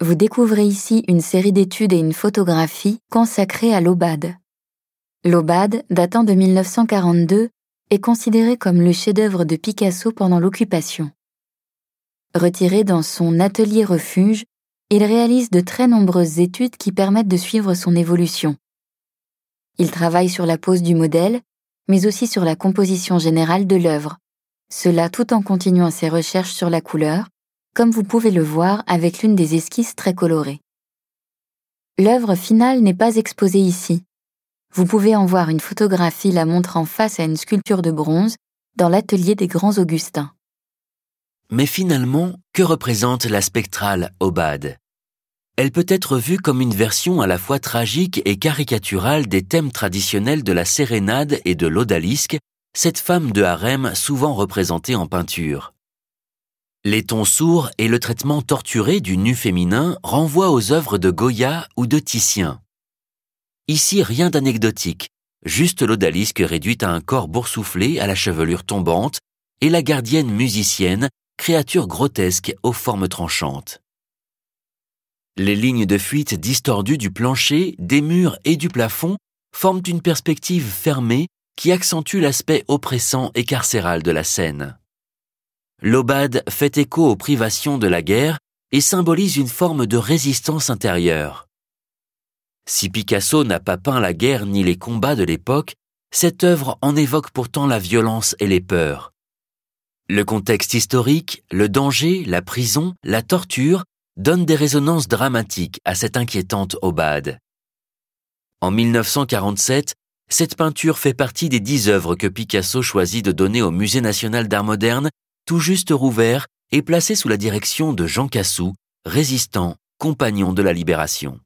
Vous découvrez ici une série d'études et une photographie consacrée à l'Aubade. L'Aubade, datant de 1942, est considéré comme le chef-d'œuvre de Picasso pendant l'occupation. Retiré dans son atelier refuge, il réalise de très nombreuses études qui permettent de suivre son évolution. Il travaille sur la pose du modèle, mais aussi sur la composition générale de l'œuvre, cela tout en continuant ses recherches sur la couleur, comme vous pouvez le voir avec l'une des esquisses très colorées. L'œuvre finale n'est pas exposée ici. Vous pouvez en voir une photographie la montrant face à une sculpture de bronze dans l'atelier des grands Augustins. Mais finalement, que représente la spectrale Obad Elle peut être vue comme une version à la fois tragique et caricaturale des thèmes traditionnels de la sérénade et de l'odalisque, cette femme de harem souvent représentée en peinture. Les tons sourds et le traitement torturé du nu féminin renvoient aux œuvres de Goya ou de Titien. Ici, rien d'anecdotique, juste l'odalisque réduite à un corps boursouflé à la chevelure tombante et la gardienne musicienne créature grotesque aux formes tranchantes. Les lignes de fuite distordues du plancher, des murs et du plafond forment une perspective fermée qui accentue l'aspect oppressant et carcéral de la scène. L'Obad fait écho aux privations de la guerre et symbolise une forme de résistance intérieure. Si Picasso n'a pas peint la guerre ni les combats de l'époque, cette œuvre en évoque pourtant la violence et les peurs. Le contexte historique, le danger, la prison, la torture donnent des résonances dramatiques à cette inquiétante Obad. En 1947, cette peinture fait partie des dix œuvres que Picasso choisit de donner au Musée national d'art moderne, tout juste rouvert et placé sous la direction de Jean Cassou, résistant, compagnon de la libération.